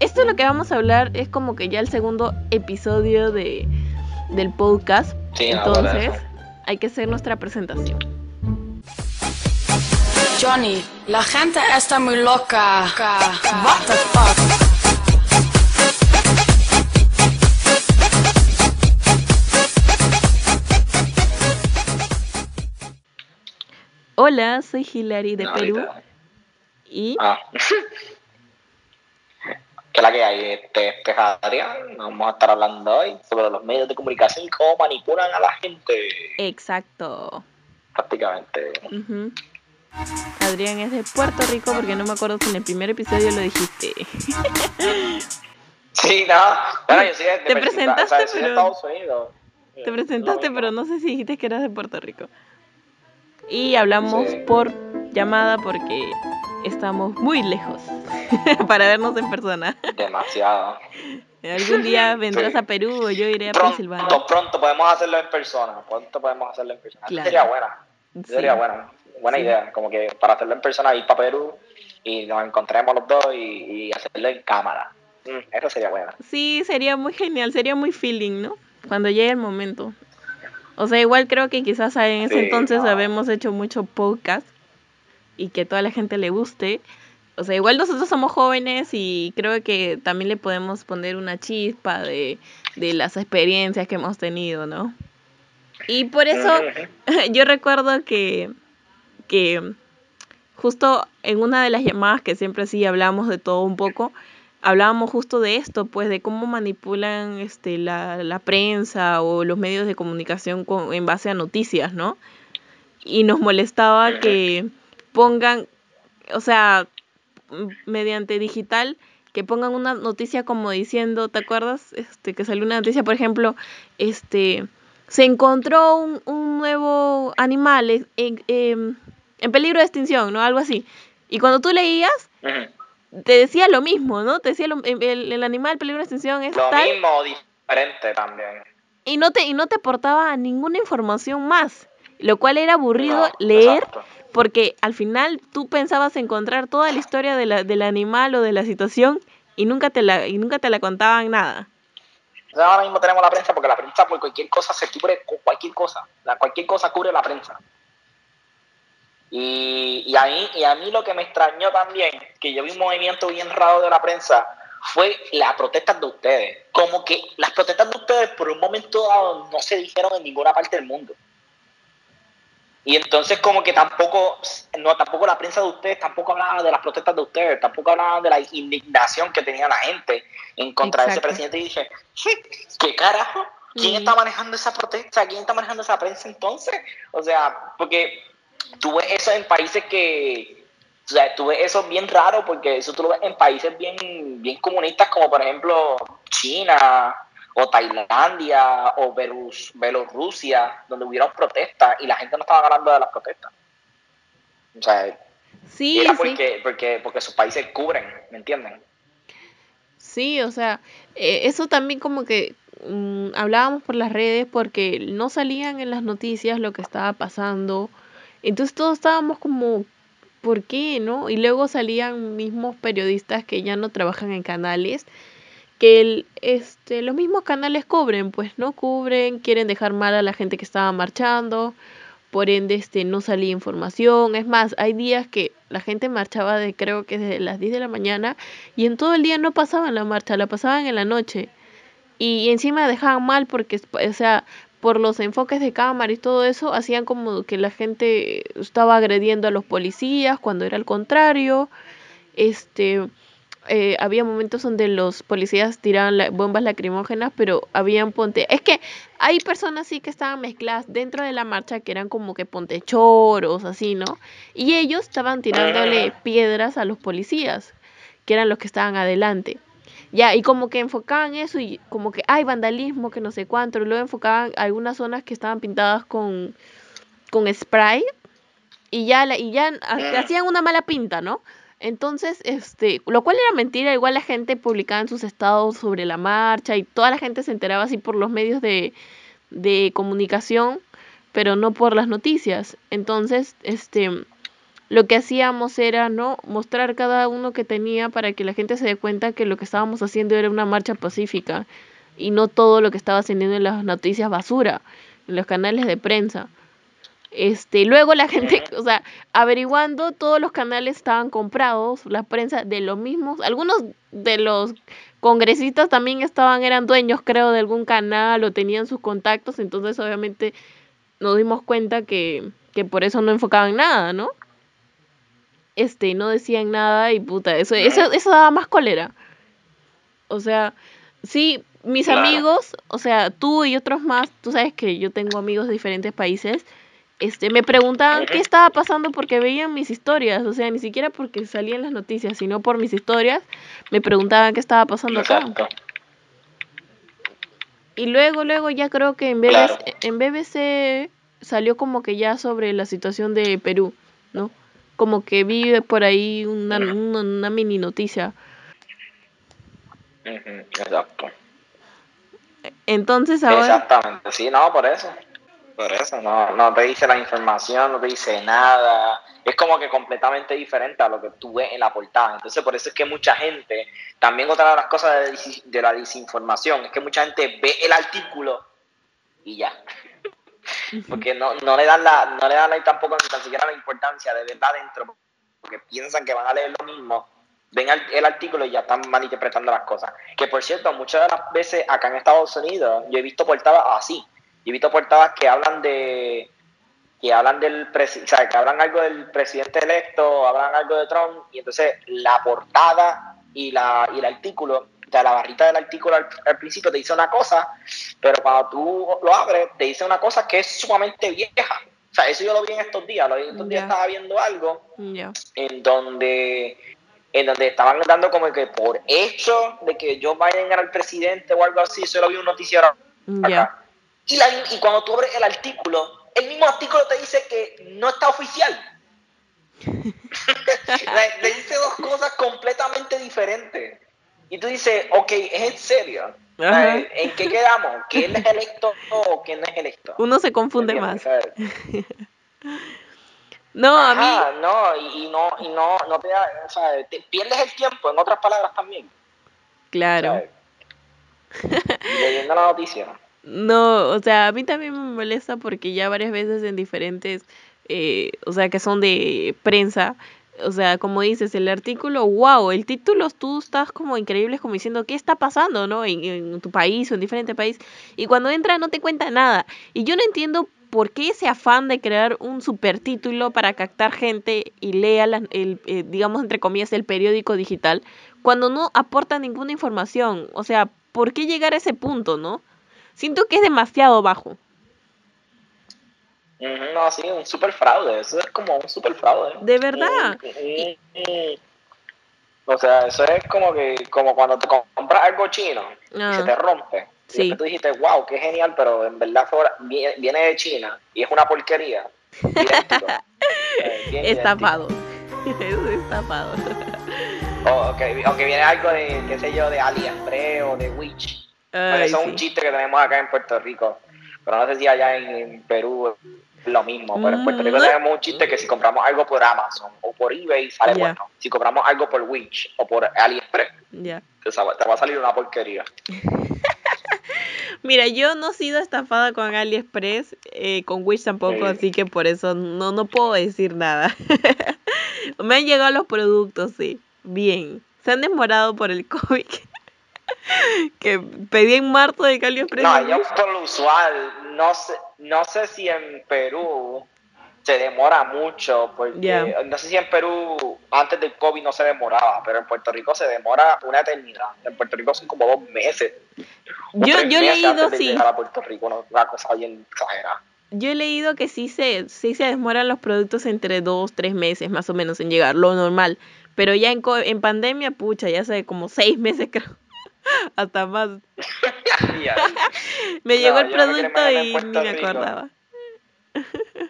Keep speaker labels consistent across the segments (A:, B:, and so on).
A: esto es lo que vamos a hablar, es como que ya el segundo episodio de, del podcast.
B: Sí,
A: Entonces, hay que hacer nuestra presentación.
C: Johnny, la gente está muy loca. What the fuck?
A: Hola, soy Hilary de
B: No,
A: Perú
B: ahorita.
A: y
B: Ah. ¿Qué es la que hay? Este, este es Adrián. Vamos a estar hablando hoy sobre los medios de comunicación y cómo manipulan a la gente.
A: exacto.
B: Prácticamente.
A: Adrián es de Puerto Rico porque no me acuerdo si en el primer episodio lo dijiste.
B: Sí, no. Bueno, yo soy de,
A: Te presentaste,
B: o sea, soy de
A: pero-
B: Estados Unidos.
A: Te presentaste, pero no sé si dijiste que eras de Puerto Rico. Y hablamos
B: Sí.
A: por llamada porque estamos muy lejos para vernos en persona.
B: Demasiado.
A: Algún día vendrás
B: Sí.
A: a Perú o yo iré a Pensilvania.
B: Pronto, pronto podemos hacerlo en persona. Pronto podemos hacerlo en persona.
A: Claro.
B: Sería buena.
A: Sí.
B: Sería buena. Buena
A: Sí.
B: idea. Como que para hacerlo en persona, ir para Perú y nos encontremos los dos y, y hacerlo en cámara. Mm, eso sería bueno.
A: Sí, sería muy genial, sería muy feeling, ¿no? Cuando llegue el momento. O sea, igual creo que quizás en ese entonces
B: no.
A: habemos hecho mucho podcast y que toda la gente le guste. O sea, igual nosotros somos jóvenes y creo que también le podemos poner una chispa de, de las experiencias que hemos tenido, ¿no? Y por eso yo recuerdo que, que justo en una de las llamadas que siempre sí hablamos de todo un poco, hablábamos justo de esto, pues de cómo manipulan este, la, la prensa o los medios de comunicación con- en base a noticias, ¿no? Y nos molestaba que pongan, o sea, mediante digital, que pongan una noticia como diciendo, ¿te acuerdas? Este, que salió una noticia, por ejemplo, este, se encontró un, un nuevo animal en, en- em, en peligro de extinción, ¿no? Algo así. Y cuando tú leías, te decía lo mismo, ¿no? Te decía lo- el, el- el animal en peligro de extinción es
B: Lo
A: tal
B: mismo diferente también.
A: y no te y no te aportaba ninguna información más, lo cual era aburrido
B: No,
A: leer
B: exacto.
A: Porque al final tú pensabas encontrar toda la historia de la, del animal o de la situación y nunca te la y nunca te la contaban nada.
B: Ahora mismo tenemos la prensa porque la prensa por cualquier cosa se cubre cualquier cosa. La, cualquier cosa cubre la prensa. Y, y, a mí, y a mí lo que me extrañó también, que yo vi un movimiento bien raro de la prensa, fue las protestas de ustedes. Como que las protestas de ustedes por un momento dado no se dijeron en ninguna parte del mundo. Y entonces como que tampoco, no, tampoco la prensa de ustedes tampoco hablaba de las protestas de ustedes, tampoco hablaban de la indignación que tenía la gente en contra de ese presidente. Y dije, ¿qué carajo? ¿Quién está manejando esa protesta? ¿Quién está manejando esa prensa entonces? O sea, porque tú ves eso en países que, o sea, tú ves eso bien raro porque eso tú lo ves en países bien, bien comunistas como por ejemplo China o Tailandia o Belus- Bielorrusia, donde hubieron protestas y la gente no estaba ganando de las protestas. O sea,
A: Sí,
B: era
A: sí.
B: porque, porque, porque sus países cubren, ¿me entienden?
A: Sí, o sea, eh, eso también como que mm, hablábamos por las redes porque no salían en las noticias lo que estaba pasando. Entonces todos estábamos como, ¿por qué, no? Y luego salían mismos periodistas que ya no trabajan en canales, que el, este, los mismos canales cubren, pues no cubren, quieren dejar mal a la gente que estaba marchando, por ende este, no salía información. Es más, hay días que la gente marchaba de creo que desde las 10 de la mañana y en todo el día no pasaban la marcha, la pasaban en la noche. Y encima dejaban mal porque, o sea, por los enfoques de cámara y todo eso, hacían como que la gente estaba agrediendo a los policías cuando era al contrario. Este, eh, había momentos donde los policías tiraban la- bombas lacrimógenas, pero habían ponte... Es que hay personas sí que estaban mezcladas dentro de la marcha que eran como que ponte choros, así, ¿no? Y ellos estaban tirándole piedras a los policías, que eran los que estaban adelante. Ya, y como que enfocaban eso y como que hay vandalismo, que no sé cuánto, y luego enfocaban algunas zonas que estaban pintadas con, con spray y ya, la, y ya ha- hacían una mala pinta, ¿no? Entonces, este, lo cual era mentira, igual la gente publicaba en sus estados sobre la marcha y toda la gente se enteraba así por los medios de, de comunicación, pero no por las noticias. Entonces, este, lo que hacíamos era, ¿no? Mostrar cada uno que tenía para que la gente se dé cuenta que lo que estábamos haciendo era una marcha pacífica y no todo lo que estaba haciendo en las noticias basura, en los canales de prensa. Este, luego la gente, o sea, averiguando, todos los canales estaban comprados, la prensa de los mismos, algunos de los congresistas también estaban, eran dueños, creo, de algún canal o tenían sus contactos, entonces obviamente nos dimos cuenta que, que por eso no enfocaban nada, ¿no? Este, no decían nada y puta, eso, eso, eso daba más cólera. O sea, sí, mis amigos, o sea, tú y otros más, tú sabes que yo tengo amigos de diferentes países, este, me preguntaban qué estaba pasando porque veían mis historias, o sea, ni siquiera porque salían las noticias, sino por mis historias, me preguntaban qué estaba pasando acá. Y luego, luego ya creo que en BBC, en BBC salió como que ya sobre la situación de Perú, ¿no? Como que vi por ahí una, una, mini noticia.
B: Exacto.
A: Entonces ahora...
B: Exactamente, sí, no, por eso. Por eso, no, no te dice la información, no te dice nada. Es como que completamente diferente a lo que tú ves en la portada. Entonces, por eso es que mucha gente, también otra de las cosas de, de la desinformación, es que mucha gente ve el artículo y ya. Porque no, no le dan la, no le dan tampoco ni tan siquiera la importancia de verla adentro, porque piensan que van a leer lo mismo ven el, artículo y ya están malinterpretando las cosas. Que por cierto, muchas de las veces acá en Estados Unidos yo he visto portadas así he visto portadas que hablan de que hablan del o sea, que hablan algo del presidente electo, hablan algo de Trump, y entonces la portada y la y el artículo, o sea, la barrita del artículo al, principio te dice una cosa, pero cuando tú lo abres, te dice una cosa que es sumamente vieja. O sea, eso yo lo vi en estos días, lo vi en estos días estaba viendo algo en donde en donde estaban dando como que por hecho de que Joe Biden era el presidente o algo así, eso lo vi un noticiero acá. Y, y cuando tú abres el artículo, el mismo artículo te dice que no está oficial. le, dice dos cosas completamente diferentes. Y tú dices, ok, es en serio. ¿En qué quedamos? ¿Quién es electo o quién no es electo?
A: Uno se confunde más. no, a mí.
B: No, y, no, y no, no te, da, o sea, te pierdes el tiempo, en otras palabras también.
A: Claro.
B: leyendo la noticia.
A: No, o sea, a mí también me molesta porque ya varias veces en diferentes, eh, o sea, que son de prensa, o sea, como dices, el artículo, wow, el título tú estás como increíble, como diciendo, ¿qué está pasando, no? En, tu país o en diferente país. Y cuando entra no te cuenta nada. Y yo no entiendo por qué ese afán de crear un supertítulo para captar gente y lea, el, eh, digamos, entre comillas, el periódico digital, cuando no aporta ninguna información. O sea, ¿por qué llegar a ese punto, no? Siento que es demasiado bajo.
B: No, sí, un super fraude. Eso es como un super fraude.
A: De verdad.
B: o sea, eso es como que como cuando te compras algo chino y se te rompe. Sí. Y tú dijiste, wow, qué genial, pero en verdad viene de China y es una porquería.
A: Eh, estafado. es estafado.
B: O que, viene algo de, qué sé yo, de AliExpress o de Witch eso es un chiste que tenemos acá en Puerto Rico. Pero no sé si allá en, Perú es lo mismo. Pero en Puerto Rico mm. tenemos un chiste que si compramos algo por Amazon o por eBay sale bueno. Si compramos algo por Wish o por AliExpress, te, va a salir una porquería.
A: Mira, yo no he sido estafada con AliExpress, eh, con Wish tampoco, así que por eso no, no puedo decir nada. Me han llegado los productos, sí. Bien. Se han demorado por el COVID que pedí en marzo de Cali
B: No, yo por lo usual, no sé, no sé si en Perú se demora mucho, porque no sé si en Perú antes del COVID no se demoraba, pero en Puerto Rico se demora una eternidad. En Puerto Rico son como dos meses.
A: Yo, yo he leído, sí.
B: Puerto Rico, una cosa bien exagerada.
A: Yo he leído que sí se, sí se demoran los productos entre dos, tres meses más o menos en llegar, lo normal. Pero ya en, en pandemia, pucha, ya hace como seis meses creo. Hasta más. me llegó el producto y ni me acordaba.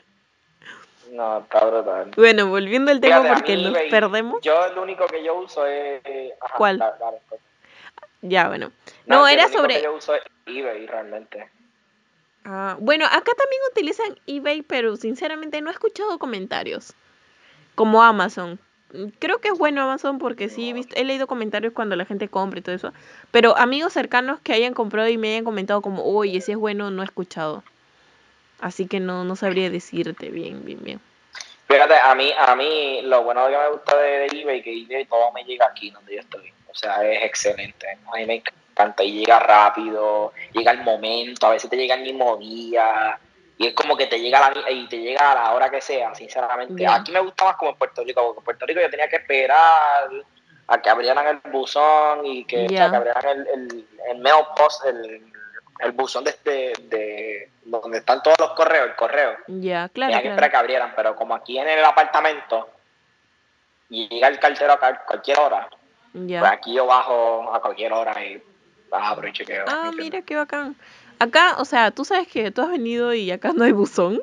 B: No, está brutal.
A: Bueno, volviendo al tema porque nos perdemos.
B: Yo lo único que yo uso es.
A: ¿Cuál? Ya, bueno. No, era sobre.
B: Yo uso es eBay realmente.
A: Ah, bueno, acá también utilizan eBay, pero sinceramente no he escuchado comentarios. como Amazon. Creo que es bueno Amazon porque sí he, visto, he leído comentarios cuando la gente compra y todo eso. Pero amigos cercanos que hayan comprado y me hayan comentado como, oye, si es bueno, no he escuchado. Así que no, no sabría decirte bien, bien, bien.
B: Fíjate, a mí, a mí lo bueno que me gusta de, eBay que eBay todo me llega aquí donde yo estoy. O sea, es excelente. A mí me encanta y llega rápido, llega el momento, a veces te llega el mismo día. Y es como que te llega a la, y te llega a la hora que sea, sinceramente. Aquí me gusta más como en Puerto Rico, porque en Puerto Rico yo tenía que esperar a que abrieran el buzón y que, que abrieran el, el, el mail post, el, el buzón de, este, de donde están todos los correos, el correo.
A: Ya, claro,
B: Tenía que esperar
A: claro.
B: que abrieran, pero como aquí en el apartamento y llega el cartero a cual- cualquier hora, pues
A: Ya.
B: aquí yo bajo a cualquier hora y abro y chequeo.
A: Ah, mira qué bacán. Acá, o sea, tú sabes que tú has venido y acá no hay buzón.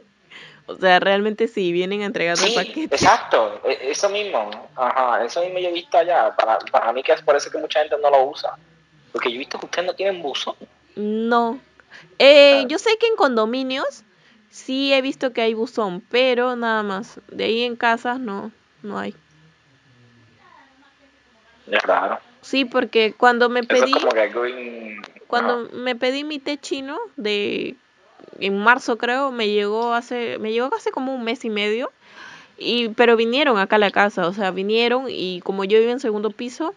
A: O sea, realmente sí, vienen a entregar
B: Sí,
A: paquete.
B: exacto, e- eso mismo, ajá, eso mismo yo he visto allá, para, para mí que es por eso que mucha gente no lo usa, porque yo he visto que ustedes no tienen buzón.
A: No. Eh,
B: Ah.
A: yo sé que en condominios sí he visto que hay buzón, pero nada más. De ahí en casas no, no hay.
B: Es raro.
A: Sí, porque cuando me
B: Eso
A: pedí,
B: es como que green...
A: cuando me pedí mi té chino de en marzo creo, me llegó hace, me llegó hace como un mes y medio. Y, pero vinieron acá a la casa, o sea, vinieron y como yo vivo en segundo piso,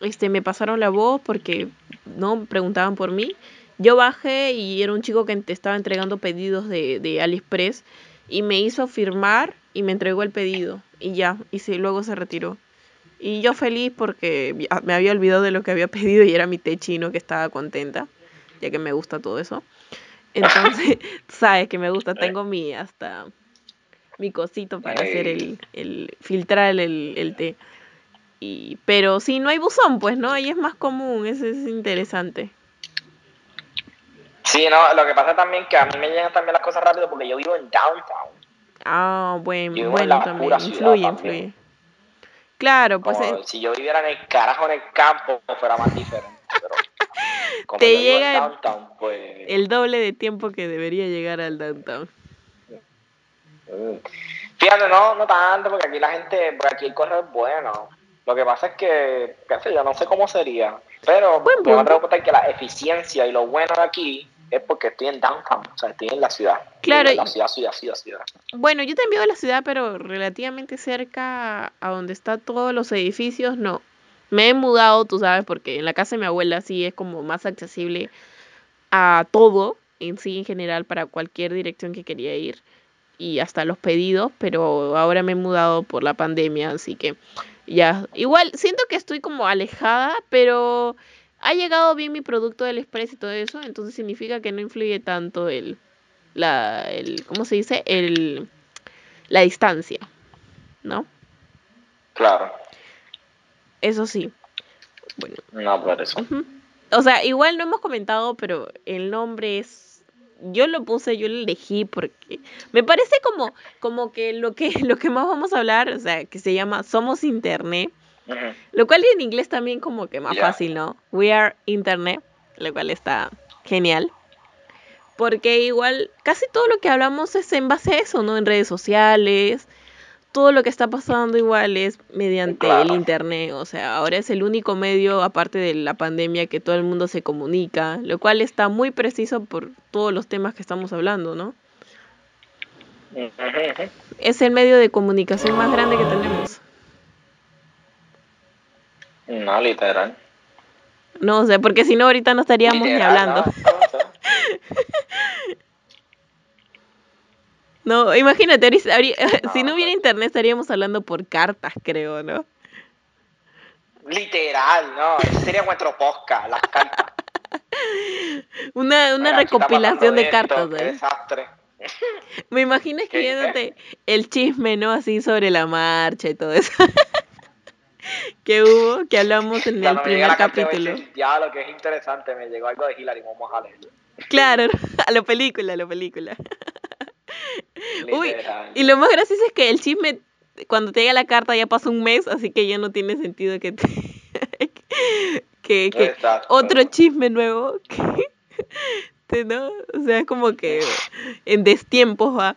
A: este, me pasaron la voz porque no preguntaban por mí. Yo bajé y era un chico que te estaba entregando pedidos de, de AliExpress y me hizo firmar y me entregó el pedido y ya, y se, luego se retiró. Y yo feliz porque ah, me había olvidado de lo que había pedido y era mi té chino que estaba contenta, ya que me gusta todo eso. Entonces, sabes que me gusta, tengo mi hasta mi cosito para hacer el, el filtrar el, el, té. Y, pero si no hay buzón, pues no, ahí es más común, eso es interesante.
B: Sí, no, lo que pasa también que a mí me llegan también las cosas rápido porque yo vivo en downtown.
A: Ah, bueno,
B: la
A: también, influye,
B: también.
A: influye. Claro, pues
B: Como
A: eh,
B: si yo viviera en el carajo en el campo, fuera más diferente. Pero como
A: Te
B: yo
A: llega el-
B: downtown, pues.
A: el doble de tiempo que debería llegar al downtown.
B: mm. Fíjate, no, no tanto, porque aquí la gente, porque aquí el correo es bueno. Lo que pasa es que, qué sé yo, no sé cómo sería. Pero
A: Buen
B: me voy a que la eficiencia y lo bueno de aquí es porque estoy en downtown, o sea, estoy en la ciudad.
A: Claro,
B: En la ciudad, ciudad, ciudad, ciudad.
A: Bueno, yo también vivo en la ciudad, pero relativamente cerca a donde están todos los edificios, no. Me he mudado, tú sabes, porque en la casa de mi abuela sí es como más accesible a todo en sí, en general, para cualquier dirección que quería ir y hasta los pedidos, pero ahora me he mudado por la pandemia, así que ya, igual siento que estoy como alejada, pero ha llegado bien mi producto del Express y todo eso, entonces significa que no influye tanto el, la, el, ¿cómo se dice? El, la distancia, ¿no?
B: Claro,
A: Eso sí. Bueno,
B: no por eso.
A: o sea, igual no hemos comentado, pero el nombre es, yo lo puse, yo lo elegí porque me parece como, como que lo que, lo que más vamos a hablar, o sea, que se llama Somos Internet, Lo cual en inglés también como que más fácil, ¿no? We are Internet, lo cual está genial. Porque igual casi todo lo que hablamos es en base a eso, ¿no? En redes sociales, todo lo que está pasando igual es mediante el. Internet. O sea, ahora es el único medio, aparte de la pandemia, que todo el mundo se comunica, lo cual está muy preciso por todos los temas que estamos hablando, ¿no? Es el medio de comunicación más grande que tenemos.
B: No, literal.
A: No, sea, porque si no ahorita no estaríamos ni hablando.
B: no,
A: imagínate, si no hubiera internet estaríamos hablando por cartas, creo, ¿no?
B: Literal, no. Ese sería nuestro podcast, las cartas.
A: Una,
B: Mira,
A: recopilación de
B: esto,
A: cartas,
B: Qué
A: ¿eh?
B: desastre.
A: Me imagino escribiéndote el chisme, ¿no? Así sobre la marcha y todo eso. que hubo, que hablamos en el
B: Cuando
A: primer capítulo.
B: Ya, lo que es interesante, me llegó algo de Hillary, vamos a leerlo.
A: Claro, a la película, a la película. Uy. Y lo más gracioso es que el chisme, cuando te llega la carta ya pasa un mes, así que ya no tiene sentido que te... que, que
B: Exacto.
A: otro chisme nuevo que te- no o sea es como que en destiempos va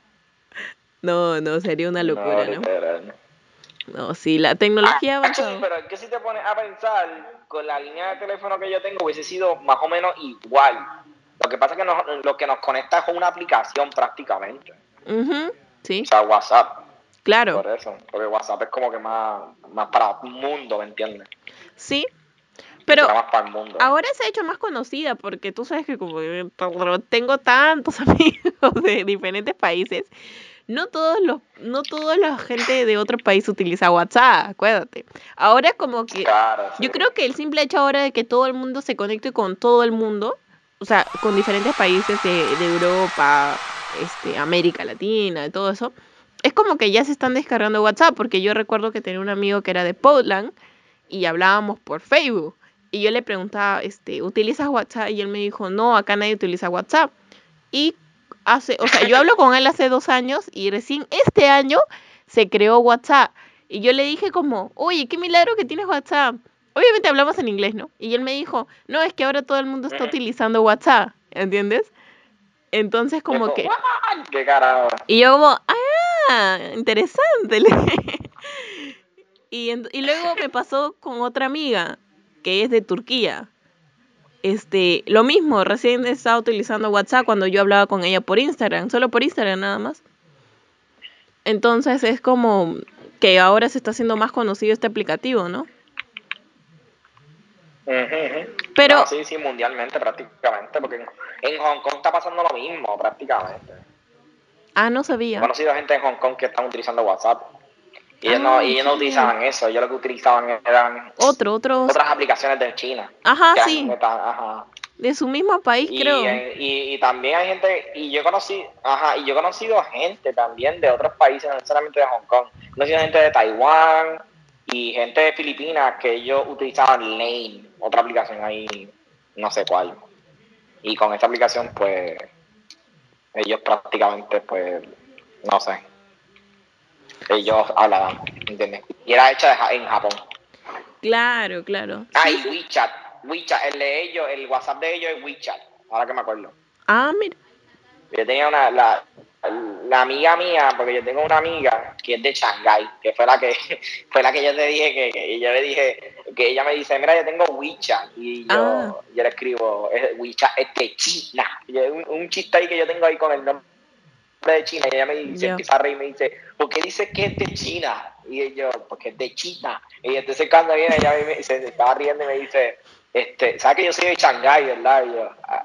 A: no no sería una locura no. No, sí, la tecnología
B: Ah, sí, pero es que si te pones a pensar, con la línea de teléfono que yo tengo hubiese sido más o menos igual. Lo que pasa es que nos- lo que nos conecta es con una aplicación prácticamente.
A: Sí,
B: O sea, WhatsApp.
A: claro.
B: Por eso. Porque WhatsApp es como que más, más para el mundo, ¿me entiendes?
A: Sí. Pero
B: Era más para el mundo.
A: ahora se ha hecho más conocida porque tú sabes que como tengo tantos amigos de diferentes países, no todos los, no toda la gente de otro país utiliza WhatsApp, acuérdate. Ahora como que
B: Claro, sí.
A: yo creo que el simple hecho ahora de que todo el mundo se conecte con todo el mundo, o sea, con diferentes países de, de Europa, este, América Latina, y todo eso, es como que ya se están descargando WhatsApp, porque yo recuerdo que tenía un amigo que era de Portland y hablábamos por Facebook. Y yo le preguntaba, este, ¿utilizas WhatsApp? Y él me dijo, no, acá nadie utiliza WhatsApp. Y hace, o sea, yo hablo con él hace dos años y recién este año se creó WhatsApp. Y yo le dije como, oye, qué milagro que tienes WhatsApp. Obviamente hablamos en inglés, ¿no? Y él me dijo, no, es que ahora todo el mundo está utilizando WhatsApp, ¿entiendes? Entonces como que...
B: "What? ¿Qué carajo?
A: Y yo como, ah, interesante. y, y luego me pasó con otra amiga que es de Turquía. Este, lo mismo, recién estaba utilizando WhatsApp cuando yo hablaba con ella por Instagram, solo por Instagram nada más. Entonces es como que ahora se está haciendo más conocido este aplicativo, ¿no? Pero-
B: No, sí, sí, mundialmente prácticamente, porque en, en Hong Kong está pasando lo mismo prácticamente.
A: Ah, no
B: He
A: sabía.
B: conocido gente en Hong Kong que están utilizando WhatsApp. Y ellos, no,
A: Ah,
B: y ellos no utilizaban eso, ellos lo que utilizaban eran
A: Otro, otro.
B: otras aplicaciones de China.
A: Ajá, sí,
B: están- ajá.
A: de su mismo país,
B: Y,
A: creo.
B: eh, y, y también hay gente, y yo conocí, ajá, y yo he conocido gente también de otros países, no necesariamente de Hong Kong. He conocido gente de Taiwán y gente de Filipinas que ellos utilizaban Lane, otra aplicación ahí, no sé cuál. Y con esta aplicación, pues, ellos prácticamente, pues, no sé. Ellos hablaban, ¿entiendes? Y era hecha de Ja- en Japón.
A: Claro, claro.
B: Ah, y. WeChat. WeChat, el de ellos, el WhatsApp de ellos es WeChat, ahora que me acuerdo.
A: Ah, mira.
B: Yo tenía una, la, la amiga mía, porque yo tengo una amiga que es de Shanghái, que fue la que fue la que yo te dije, que, que yo le dije, que ella me dice, mira, yo tengo WeChat, y yo,
A: Ah.
B: yo le escribo, es WeChat es de China. Y un chiste ahí que yo tengo ahí con el nombre de China, y ella me dice, empieza a reír y me dice, ¿por qué dice que es de China? Y yo, porque es de China. Y entonces cuando viene, ella me, se, estaba riendo y me dice, este, ¿sabes que yo soy de Shanghái, verdad? Y yo, ah,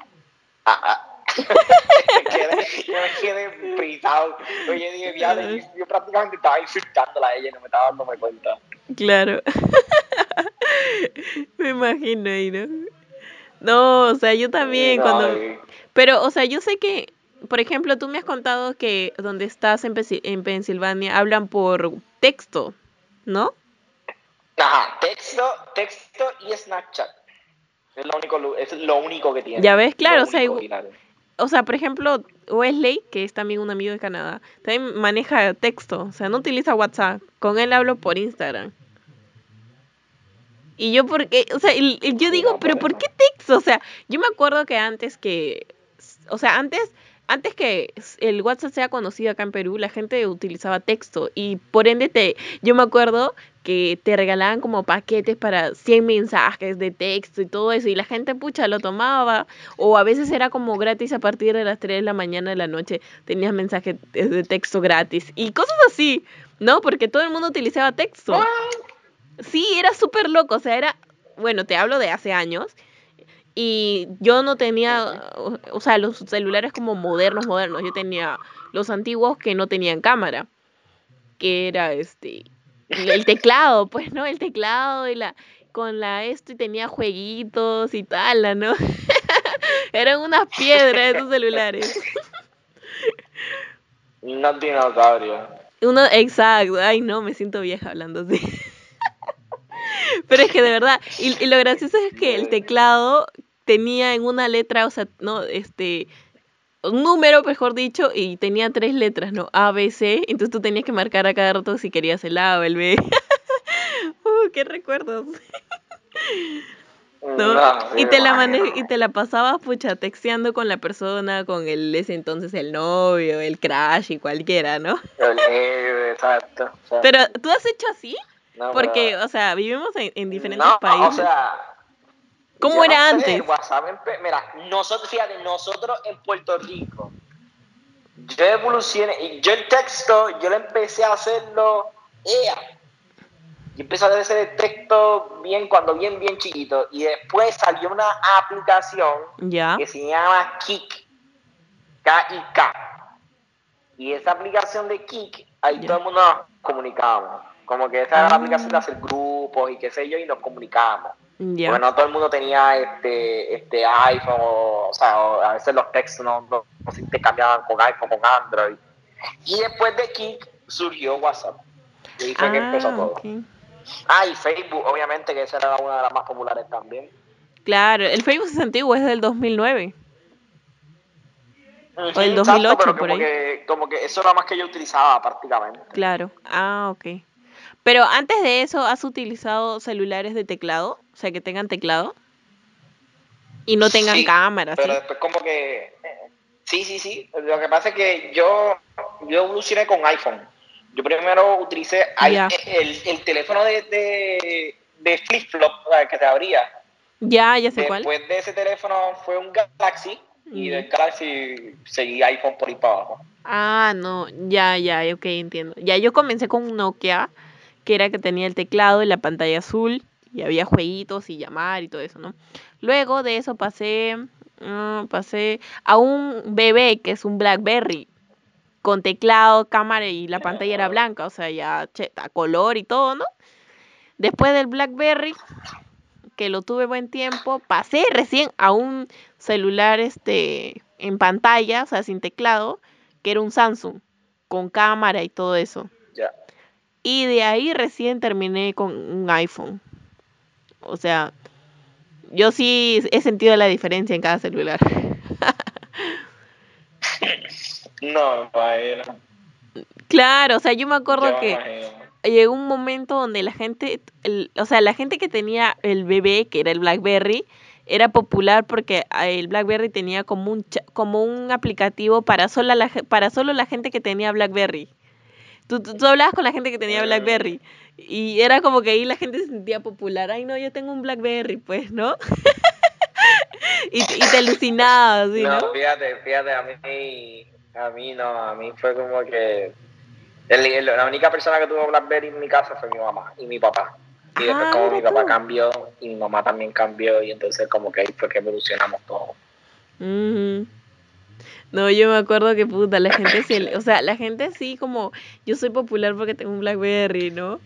B: ah, ah. Me quedé- yo me quedé frisado. Oye, dije, "Diablo, yo, yo prácticamente estaba insultándola a ella y no me estaba dándome cuenta.
A: Claro. Me imagino ¿no? No, o sea, yo también
B: No,
A: cuando... Pero, o sea, yo sé que, por ejemplo, tú me has contado que donde estás en, Pensil- en Pensilvania hablan por texto, ¿no?
B: Ajá, texto, texto y Snapchat. Es lo único, es lo único que tiene.
A: Ya ves, claro, o sea. O sea, por ejemplo, Wesley, que es también un amigo de Canadá, también maneja texto, o sea, no utiliza WhatsApp. Con él hablo por Instagram. Y yo porque, o sea, yo digo, pero
B: ¿por
A: qué texto? O sea, yo me acuerdo que antes que, o sea, antes, antes que el WhatsApp sea conocido acá en Perú, la gente utilizaba texto y por ende te, yo me acuerdo que te regalaban como paquetes para 100 mensajes de texto y todo eso y la gente pucha lo tomaba o a veces era como gratis a partir de las 3 de la mañana de la noche tenías mensajes de texto gratis y cosas así, ¿no? Porque todo el mundo utilizaba texto. Sí, era súper loco, o sea, era, bueno, te hablo de hace años y yo no tenía, o, sea, los celulares como modernos, modernos, yo tenía los antiguos que no tenían cámara, que era este, el teclado, pues, ¿no? El teclado y la, con la esto y tenía jueguitos y tal, ¿no? Eran unas piedras esos celulares.
B: No dinosaurio.
A: Uno, exacto, ay no, me siento vieja hablando así. Pero es que de verdad, y, y lo gracioso es que el teclado tenía en una letra, o sea, no, este, un número, mejor dicho, y tenía tres letras, ¿no? A, B, C, entonces tú tenías que marcar a cada rato si querías el A o el B. uh, qué recuerdos. ¿no?
B: No,
A: y te la mane- y te la pasabas pucha texteando con la persona, con el ese entonces el novio, el crush y cualquiera, ¿no?
B: El negro, exacto. exacto.
A: Pero tú has hecho así,
B: No,
A: porque,
B: pero-
A: o sea, vivimos en, en diferentes
B: no,
A: países.
B: O sea,
A: ¿Cómo era
B: no
A: antes?
B: WhatsApp mira, nosotros, fíjate, nosotros en Puerto Rico, yo evolucioné, y yo el texto, yo lo empecé a hacerlo, ea. Yo empecé a hacer el texto bien, cuando bien, bien chiquito, y después salió una aplicación
A: ya.
B: que se llama Kik, K-I-K. Y esa aplicación de Kik, ahí todo el mundo nos comunicábamos. Como que esa era la
A: Ah.
B: aplicación de hacer grupos y qué sé yo, y nos comunicábamos. Porque no todo el mundo tenía este, este iPhone, o, o sea, o a veces los textos no, no, no se intercambiaban con iPhone, con Android. Y después de Kik surgió WhatsApp. Y ahí fue que empezó
A: Ah,
B: todo.
A: ok.
B: Ah, y Facebook, obviamente, que esa era una de las más populares también.
A: Claro, el Facebook es antiguo, es del 2009.
B: Ujú,
A: el
B: exacto,
A: 2008
B: pero
A: por
B: como
A: ahí.
B: Que, como que eso era más que yo utilizaba prácticamente.
A: Claro. Ah, ok. Pero antes de eso, ¿has utilizado celulares de teclado? O sea, que tengan teclado. Y no tengan
B: Sí,
A: cámara, ¿sí?
B: Pero después como que... Sí, sí, sí. Lo que pasa es que yo, yo evolucioné con iPhone. Yo primero utilicé el, el teléfono de, de, de flip-flop que se abría.
A: Ya, ya sé cuál.
B: Después de ese teléfono fue un Galaxy y del Galaxy seguí iPhone por ahí para abajo.
A: Ah, no, ya, ya, ok, entiendo. Ya yo comencé con un Nokia, que era que tenía el teclado y la pantalla azul, y había jueguitos y llamar y todo eso, ¿no? Luego de eso pasé, mm, pasé a un bebé que es un BlackBerry, con teclado, cámara y la pantalla era blanca, o sea, ya color y todo, ¿no? Después del BlackBerry, que lo tuve buen tiempo, pasé recién a un celular este en pantalla, o sea, sin teclado, que era un Samsung, con cámara y todo eso.
B: Ya.
A: Y de ahí recién terminé con un iPhone. O sea, yo sí he sentido la diferencia en cada celular.
B: No.
A: Claro, o sea, yo me acuerdo
B: Yo me
A: que
B: imagino.
A: llegó un momento donde la gente, el- o sea, la gente que tenía el bebé, que era el BlackBerry, era popular porque ah, el BlackBerry tenía como un como un aplicativo para sola la, para solo la gente que tenía BlackBerry. Tú, tú, tú hablabas con la gente que tenía
B: Mm.
A: BlackBerry y era como que ahí la gente se sentía popular. Ay, no, yo tengo un BlackBerry, pues, ¿no? y, te- y te alucinabas, ¿sí,
B: no,
A: no?
B: fíjate, fíjate, a mí, a mí no, a mí fue como que el- el- la única persona que tuvo BlackBerry en mi casa fue mi mamá y mi papá. Y después
A: Ah,
B: como mi papá
A: tú.
B: cambió y mi mamá también cambió y entonces como que ahí fue que evolucionamos todos.
A: Ujú. No, yo me acuerdo que puta, la gente sí, o sea, la gente sí como, yo soy popular porque tengo un Blackberry, ¿no?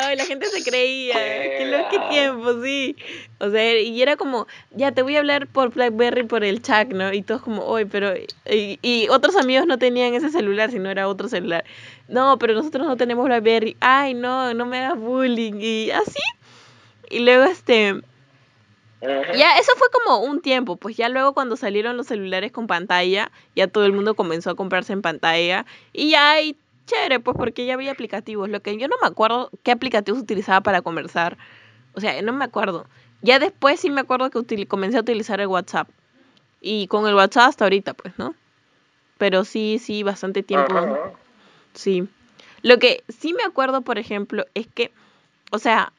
A: Ay, la gente se creía, qué lo qué tiempo, sí. O sea, y era como, ya te voy a hablar por Blackberry por el chat, ¿no? Y todos como, oye, pero, y, y otros amigos no tenían ese celular, sino era otro celular. No, pero nosotros no tenemos Blackberry. Ay, no, no me hagas bullying. Y así. Y luego, este. Ya, eso fue como un tiempo, pues ya luego cuando salieron los celulares con pantalla, ya todo el mundo comenzó a comprarse en pantalla y ya hay chévere, pues porque ya había aplicativos. Lo que yo no me acuerdo qué aplicativos utilizaba para conversar. O sea, no me acuerdo. Ya después sí me acuerdo que comencé a utilizar el WhatsApp. Y con el WhatsApp hasta ahorita, pues, ¿no? Pero sí, sí, bastante tiempo.
B: Ujú.
A: Sí. Lo que sí me acuerdo, por ejemplo, es que, o sea,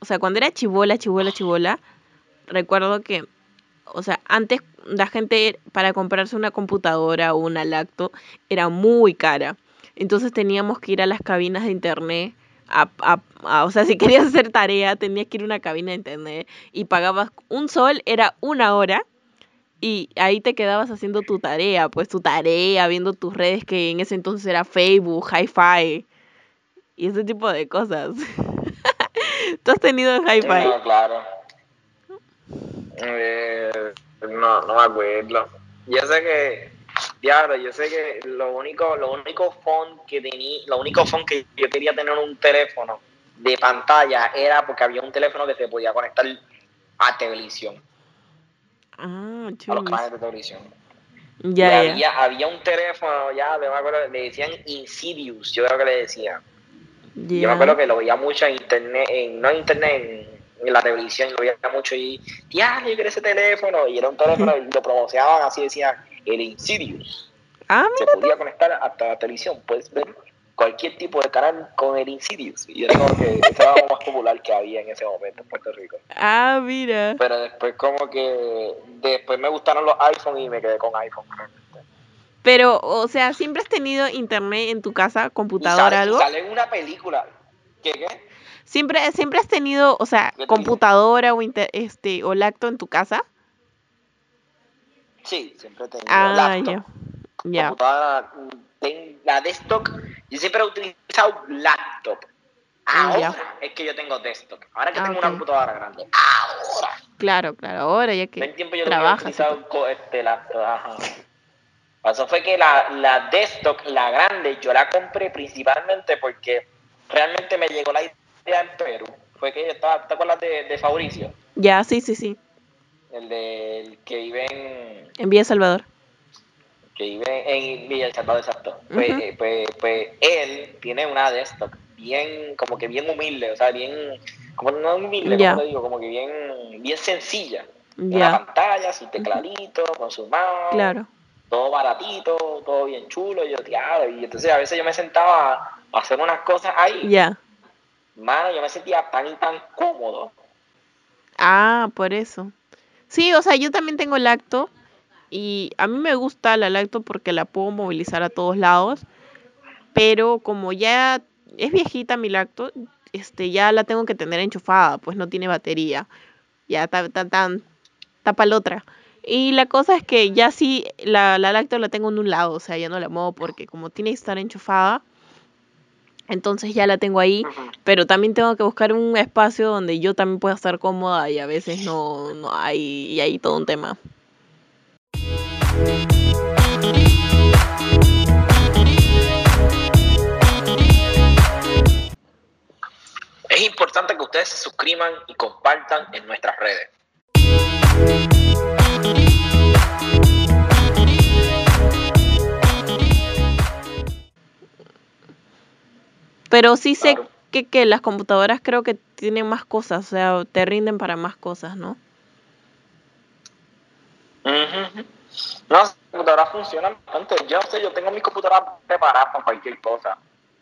A: o sea, cuando era chivola, chivola, chivola, recuerdo que, o sea, antes la gente para comprarse una computadora o una lacto era muy cara. Entonces teníamos que ir a las cabinas de internet. A, a- o sea, si querías hacer tarea, tenías que ir a una cabina de internet y pagabas un sol, era una hora. Y ahí te quedabas haciendo tu tarea, pues tu tarea, viendo tus redes que en ese entonces era Facebook, Hi-Fi y ese tipo de cosas. ¿Tú has tenido Hi-Fi?
B: Claro. Eh, no, no me acuerdo. Yo sé que, diablo, yo sé que lo único, lo único phone que tenía, lo único phone que yo quería tener un teléfono de pantalla era porque había un teléfono que se podía conectar a televisión,
A: Ah,
B: a los canales de televisión.
A: Ya,
B: y
A: ya.
B: había, había un teléfono, ya me acuerdo, le decían Insidious, yo creo que le decían. Yo me
A: Ya.
B: acuerdo que lo veía mucho en internet, en, no en internet, en, en la televisión, lo veía mucho y, ya, yo quiero ese teléfono, y era un teléfono y lo promocionaban así, decían, el Insidious.
A: Ah,
B: Se podía conectar hasta la televisión, puedes ver cualquier tipo de canal con el Insidious. Y era como que ese era lo más popular que había en ese momento en Puerto Rico.
A: Ah, mira.
B: Pero después como que, después me gustaron los iPhone y me quedé con iPhone.
A: Pero, o sea, ¿siempre has tenido internet en tu casa,
B: Y
A: computadora,
B: sale,
A: algo?
B: sale una película. ¿Qué qué?
A: ¿Siempre, siempre has tenido, o sea,
B: Yo
A: computadora o, inter- este, o lacto en tu casa?
B: Sí, siempre he tenido
A: Ah,
B: laptop.
A: ya.
B: Computadora, mm, la desktop, yo siempre he utilizado laptop.
A: Mm,
B: Ahora es que yo tengo desktop. Ahora que
A: Ah,
B: tengo una computadora grande. Ahora.
A: Claro, claro. Ahora ya
B: En
A: que
B: tiempo yo
A: trabajas.
B: he
A: y
B: utilizado este laptop. Ajá. Eso fue que la, la desktop, la grande, yo la compré principalmente porque realmente me llegó la idea en Perú. Fue que yo estaba, ¿te acuerdas de, de Fabricio?
A: Ya, sí, sí, sí.
B: El, de, el que vive en,
A: En Villa Salvador.
B: que vive en Villa Salvador, exacto. Pues, eh, pues, pues él tiene una desktop bien, como que bien humilde, o sea, bien, como no humilde, como te digo, como que bien, bien sencilla. Una
A: Ya,
B: pantalla, su tecladito, con su mouse,
A: claro.
B: todo baratito, todo bien chulo, y yo, diablo, y entonces a veces yo me sentaba a hacer unas cosas ahí,
A: Ya.
B: Mano, yo me sentía tan y tan cómodo.
A: Ah, por eso. Sí, o sea, yo también tengo lacto y a mí me gusta la lacto porque la puedo movilizar a todos lados, pero como ya es viejita mi lacto, este, ya la tengo que tener enchufada, pues no tiene batería. Ya tan tan tapa la otra. Y la cosa es que ya sí la, la lacto la tengo en un lado, o sea, ya no la muevo porque como tiene que estar enchufada, entonces ya la tengo ahí pero también tengo que buscar un espacio donde yo también pueda estar cómoda y a veces no, no hay, y hay todo un tema.
B: Es importante que ustedes se suscriban y compartan en nuestras redes.
A: Pero sí sé
B: Claro.
A: que, que las computadoras creo que tienen más cosas, o sea, te rinden para más cosas, ¿no?
B: Ujú. No, las computadoras funcionan bastante. Yo sé, yo tengo mi computadora preparada para cualquier cosa.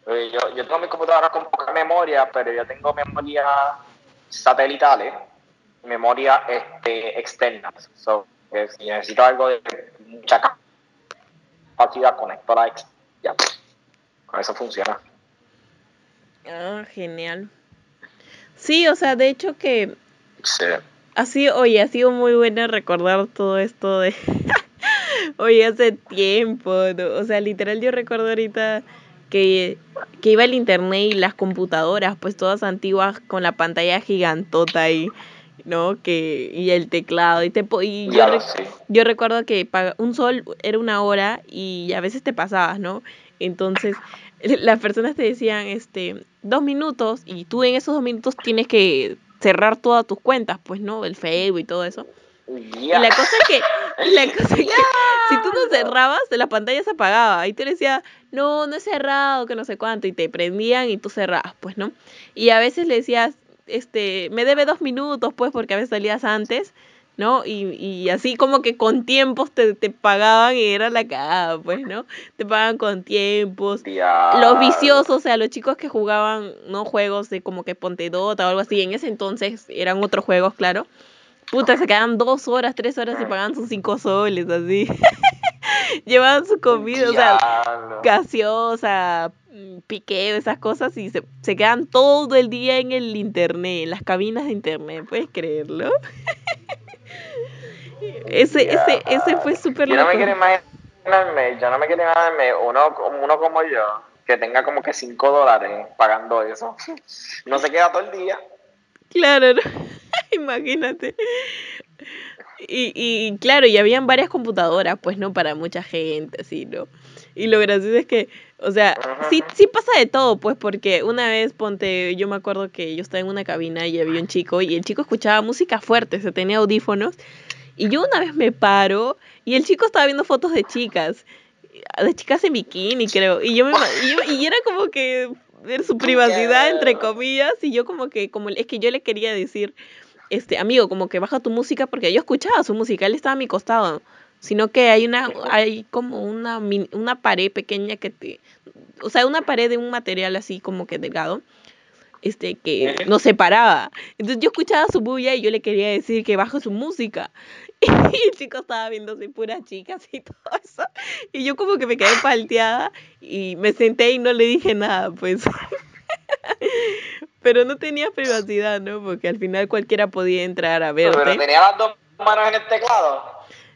B: Eh, Yo, yo tengo mi computadora con poca memoria, pero yo tengo memoria satelitales, memoria este, externa. So, que si necesito algo de mucha capacidad, conecto la ex. Ya, con eso funciona.
A: Ah, genial. Sí, o sea, de hecho que
B: Sí.
A: ha sido, oye, ha sido muy bueno recordar todo esto de, oye, hace tiempo, ¿no? o sea, literal yo recuerdo ahorita que, que iba el internet y las computadoras, pues todas antiguas con la pantalla gigantota ahí, ¿no? Que, y el teclado, y, te, po- y yo, rec- yo recuerdo que un sol era una hora y a veces te pasabas, ¿no? Entonces, las personas te decían, este, dos minutos y tú en esos dos minutos tienes que cerrar todas tus cuentas, pues, ¿no? El Facebook y todo eso. Y
B: Ya.
A: la cosa es que, y la cosa es que si tú no cerrabas, la pantalla se apagaba. Y tú le decías, no, no he cerrado, que no sé cuánto. Y te prendían y tú cerrabas, pues, ¿no? Y a veces le decías, este, me debe dos minutos, pues, porque a veces salías antes, ¿no? Y, y así como que con tiempos te, te pagaban y era la cagada, pues, ¿no? Te pagaban con tiempos. Los viciosos, o sea, los chicos que jugaban, ¿no? Juegos de como que Ponte Dota o algo así. En ese entonces eran otros juegos, claro. Puta, se quedaban dos horas, tres horas y pagaban sus cinco soles, así. Llevaban su comida, o sea, gaseosa, piqueo, esas cosas, y se, se quedan todo el día en el internet, en las cabinas de internet, ¿puedes creerlo? ese, ese, ese fue súper
B: Yo no me quiero imaginarme, yo no me quiero imaginarme uno, uno como yo, que tenga como que 5 dólares pagando eso. No se queda todo el día.
A: Claro, ¿no? imagínate. Y, y claro, y habían varias computadoras, pues, ¿no? Para mucha gente, así, ¿no? Y lo gracioso es que, o sea, sí, sí pasa de todo, pues, porque una vez, ponte, yo me acuerdo que yo estaba en una cabina y había un chico, y el chico escuchaba música fuerte, se tenía audífonos, y yo una vez me paro, y el chico estaba viendo fotos de chicas, de chicas en bikini, creo, y yo me, y, yo- y era como que, ver su privacidad, entre comillas, y yo como que, como es que yo le quería decir, este, amigo, como que baja tu música, porque yo escuchaba su música, él estaba a mi costado, sino que hay una, hay como una, una pared pequeña que te, o sea, una pared de un material así como que delgado, este, que nos separaba. Entonces yo escuchaba su bulla y yo le quería decir que baje su música. Y el chico estaba viéndose puras chicas y todo eso. Y yo como que me quedé palteada y me senté y no le dije nada, pues. Pero no tenía privacidad, ¿no? Porque al final cualquiera podía entrar a
B: Pero
A: verte.
B: tenía las dos manos en el teclado.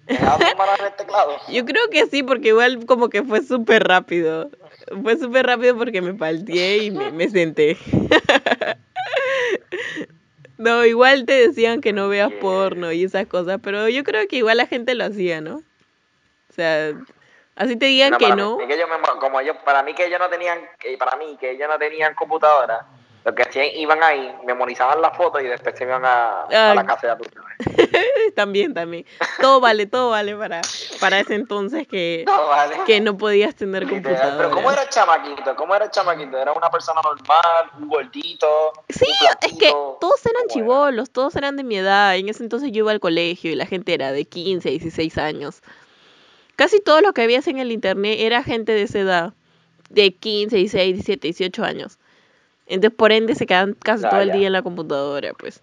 B: Tenía las dos manos en el teclado.
A: Yo creo que sí, porque igual como que fue súper rápido. Fue súper rápido porque me palteé y me, me senté. No, igual te decían que no veas porno y esas cosas, pero yo creo que igual la gente lo hacía, ¿no? O sea, así te digan
B: No,
A: que no.
B: Mí, es que yo me- como yo, para mí que ellos no tenían, que para mí que ellos no tenían computadora, lo que hacían iban ahí, memorizaban las fotos y después se iban a, a la casa de tu
A: también, también. Todo vale, todo vale para, para ese entonces que,
B: No, vale.
A: que no podías tener
B: Literal.
A: computadora.
B: Pero ¿cómo era chamaquito? ¿Cómo era chamaquito? ¿Era una persona normal, un gordito?
A: Sí,
B: un
A: es que todos eran chivolos, todos eran de mi edad. En ese entonces yo iba al colegio y la gente era de 15, 16 años. Casi todo lo que veías en el internet era gente de esa edad, de 15, 16, 17, 18 años. Entonces, por ende, se quedaban casi todo el
B: ya.
A: día en la computadora, pues.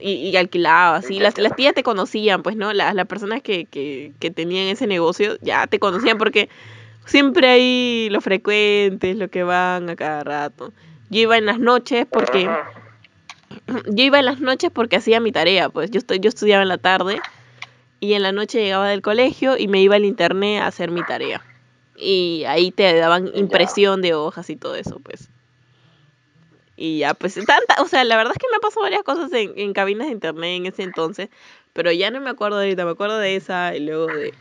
A: Y, y alquilabas, y las, las tías te conocían, pues, ¿no? Las, las personas que, que, que tenían ese negocio ya te conocían porque siempre hay los frecuentes, los que van a cada rato. Yo iba en las noches porque yo iba en las noches porque hacía mi tarea, pues yo estoy, yo estudiaba en la tarde y en la noche llegaba del colegio y me iba al internet a hacer mi tarea. Y ahí te daban impresión de hojas y todo eso, pues. Y ya, pues, tanta, o sea, la verdad es que me pasó varias cosas en, en cabinas de internet en ese entonces, pero ya no me acuerdo de ahorita, me acuerdo de esa y luego de,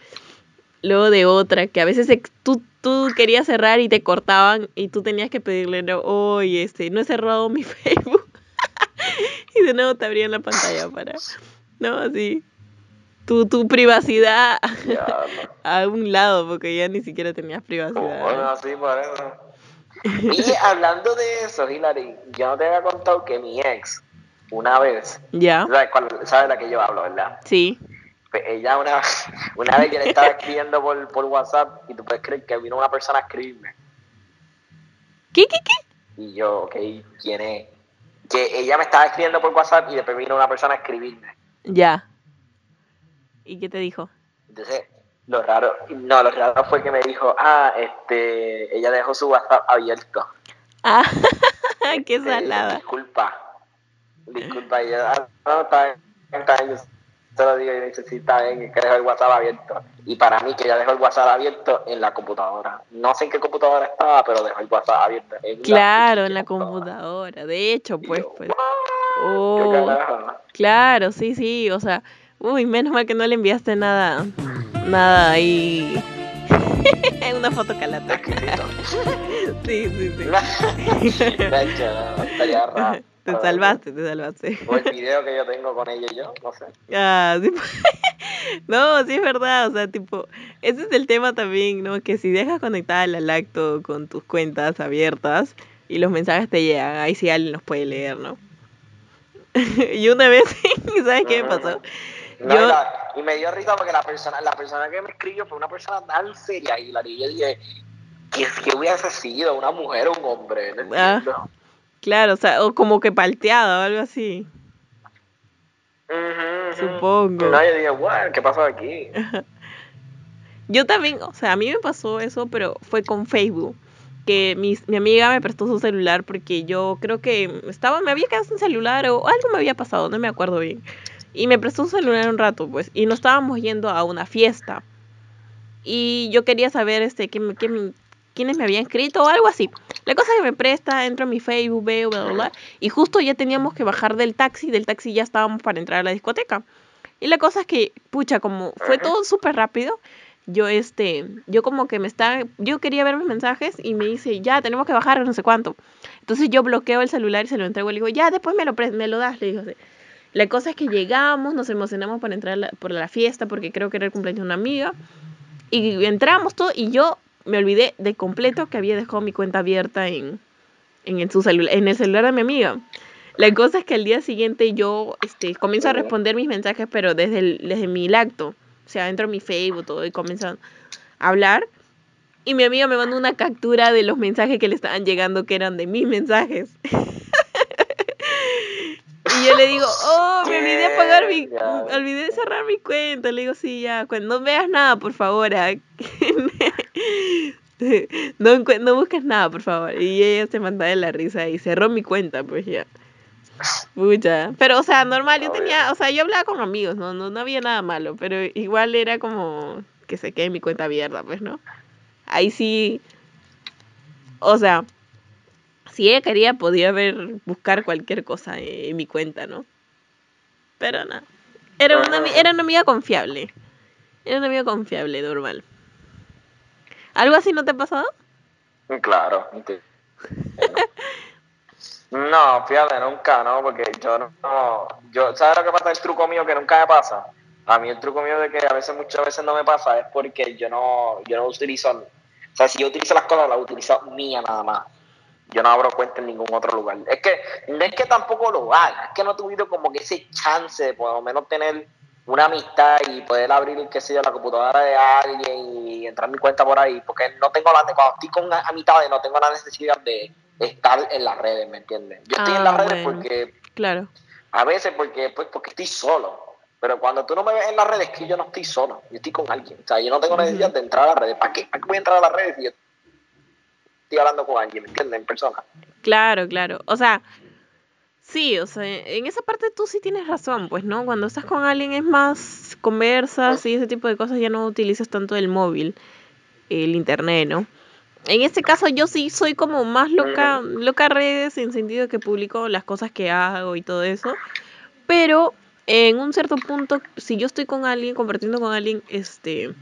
A: luego de otra, que a veces tú, tú querías cerrar y te cortaban y tú tenías que pedirle, no, oye, este, no he cerrado mi Facebook. y de nuevo te abrían la pantalla para, no, así, tu, tu privacidad
B: Ya, no.
A: a un lado, porque ya ni siquiera tenías privacidad.
B: Bueno, así por eso. Y hablando de eso, Hilary, yo no te había contado que mi ex, una vez,
A: Ya,
B: ¿sabes, cuál- sabes de la que yo hablo, verdad?
A: sí.
B: Pues ella una, una vez yo le estaba escribiendo por, por WhatsApp y tú puedes creer que vino una persona a escribirme.
A: ¿Qué, qué, qué?
B: Y yo, ok, ¿quién es? Que ella me estaba escribiendo por WhatsApp y después vino una persona a escribirme.
A: Ya. ¿Y qué te dijo?
B: Entonces, lo raro, no, lo raro fue que me dijo, ah, este, ella dejó su WhatsApp abierto.
A: Ah, qué
B: Eh,
A: salada.
B: disculpa. Disculpa. Y yo, ah, no, está bien, está bien. Yo se lo digo y dice, sí, está bien, que dejó el WhatsApp abierto. Y para mí, que ella dejó el WhatsApp abierto en la computadora. No sé en qué computadora estaba, pero dejó el WhatsApp abierto. En la
A: Claro, en la
B: computadora.
A: De hecho, pues,
B: yo,
A: pues.
B: ¿qué
A: Oh, claro, sí, sí. O sea, uy, menos mal que no le enviaste nada. Nada ahí. Una foto calata. Sí, sí, sí.
B: Estaría.
A: Te salvaste, te salvaste.
B: O el video que yo tengo con ella y yo, no sé.
A: Ah, sí. No, sí es verdad, o sea, tipo, ese es el tema también, ¿no? Que si dejas conectada la lacto con tus cuentas abiertas y los mensajes te llegan, ahí sí alguien los puede leer, ¿no? y una vez, ¿sabes qué me pasó?
B: No,
A: Yo-
B: y, la- y me dio risa porque la persona, la persona que me escribió fue una persona tan seria y la yo dije, ¿qué, qué hubiese sido? ¿Una mujer o un hombre? No
A: Ah. Claro, o sea, o como que palteado o algo así, supongo.
B: No, yo dije, bueno, ¿qué pasó aquí?
A: Yo también, o sea, a mí me pasó eso, pero fue con Facebook. Que mi, mi amiga me prestó su celular porque yo creo que estaba, me había quedado sin celular o algo me había pasado, no me acuerdo bien. Y me prestó su celular un rato, pues, y nos estábamos yendo a una fiesta. Y yo quería saber este qué, qué quiénes me habían escrito o algo así. La cosa que me presta, entro a mi Facebook, veo, bla, bla, bla, y justo ya teníamos que bajar del taxi, del taxi ya estábamos para entrar a la discoteca. Y la cosa es que, pucha, como fue todo súper rápido, yo este, yo como que me estaba, yo quería ver mis mensajes y me dice, ya, tenemos que bajar, no sé cuánto. Entonces yo bloqueo el celular y se lo entrego y le digo, ya, después me lo, me lo das, le digo así. La cosa es que llegamos, nos emocionamos para entrar por la fiesta porque creo que era el cumpleaños de una amiga. Y entramos todo y yo me olvidé de completo que había dejado mi cuenta abierta en, en, en su celular, en el celular de mi amiga. La cosa es que al día siguiente yo este, comienzo a responder mis mensajes, pero desde, el, desde mi lacto. O sea, entro a mi Facebook todo y comienzo a hablar. Y mi amiga me manda una captura de los mensajes que le estaban llegando, que eran de mis mensajes. y yo le digo, oh, me olvidé de pagar mi, olvidé de cerrar mi cuenta. Le digo, sí, ya, cuando no veas nada, por favor. ah". no, no busques nada, por favor. Y ella se mandaba de la risa y cerró mi cuenta, pues ya. Pucha. Pero, o sea, normal, yo tenía, o sea, yo hablaba con amigos, no, no, no había nada malo, pero igual era como que se quede mi cuenta abierta, pues, ¿no? Ahí sí, o sea, si ella quería, podía ver, buscar cualquier cosa en mi cuenta, ¿no? Pero nada. Era una, era una amiga confiable. Era una amiga confiable, normal. ¿Algo así no te ha pasado?
B: Claro. enti- No, fíjate, nunca, ¿no? Porque yo no... Yo, ¿Sabes lo que pasa? El truco mío que nunca me pasa. A mí el truco mío de que a veces, muchas veces no me pasa es porque yo no, yo no utilizo... O sea, si yo utilizo las cosas, las utilizo mía nada más. Yo no abro cuenta en ningún otro lugar. Es que no es que tampoco lo haga, es que no he tenido como que ese chance de por lo menos tener una amistad y poder abrir, qué sé yo, la computadora de alguien y entrar en mi cuenta por ahí, porque no tengo la, cuando estoy con amistades no tengo la necesidad de estar en las redes, ¿me entiendes? Yo estoy en
A: Ah,
B: las redes
A: bueno.
B: porque,
A: Claro.
B: a veces porque, pues, porque estoy solo, pero cuando tú no me ves en las redes es que yo no estoy solo, yo estoy con alguien, o sea, yo no tengo necesidad de entrar a las redes, ¿para qué? ¿Para qué voy a entrar a las redes si yo estoy hablando con alguien, ¿me entiendes? En persona.
A: Claro, claro. O sea, sí, o sea, en esa parte tú sí tienes razón, pues, ¿no? Cuando estás con alguien es más conversas y ese tipo de cosas, ya no utilizas tanto el móvil, el internet, ¿no? En este caso yo sí soy como más loca, loca redes en sentido que publico las cosas que hago y todo eso, pero en un cierto punto, si yo estoy con alguien, compartiendo con alguien, este,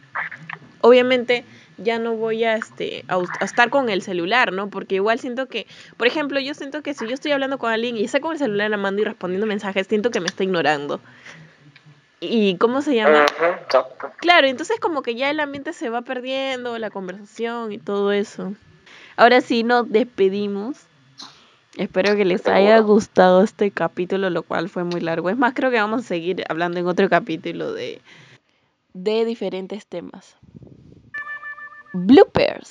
A: obviamente ya no voy a, este, a, estar con el celular, ¿no? Porque igual siento que, por ejemplo, yo siento que si yo estoy hablando con alguien y está con el celular en la mano y respondiendo mensajes, siento que me está ignorando. ¿Y cómo se llama?
B: Exacto.
A: Claro, entonces como que ya el ambiente se va perdiendo, la conversación y todo eso. Ahora sí nos despedimos. Espero que les haya gustado este capítulo, lo cual fue muy largo. Es más, creo que vamos a seguir hablando en otro capítulo de, de diferentes temas. Bloopers.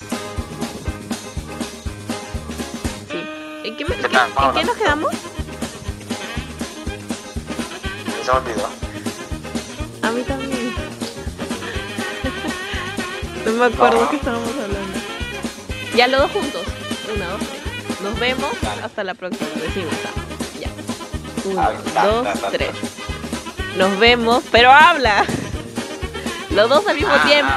A: Sí. ¿En qué, me- en qué- en qué nos quedamos?
B: Se me olvidó.
A: A mí también. no me acuerdo qué estábamos hablando. Ya los dos juntos. Una, dos, tres. Nos vemos. Hasta la próxima. Decimos. ah, Ya. Uno,
B: Ah, ta,
A: dos,
B: ta, ta, ta.
A: tres. Nos vemos. Pero habla. Los dos al mismo
B: Ah,
A: tiempo.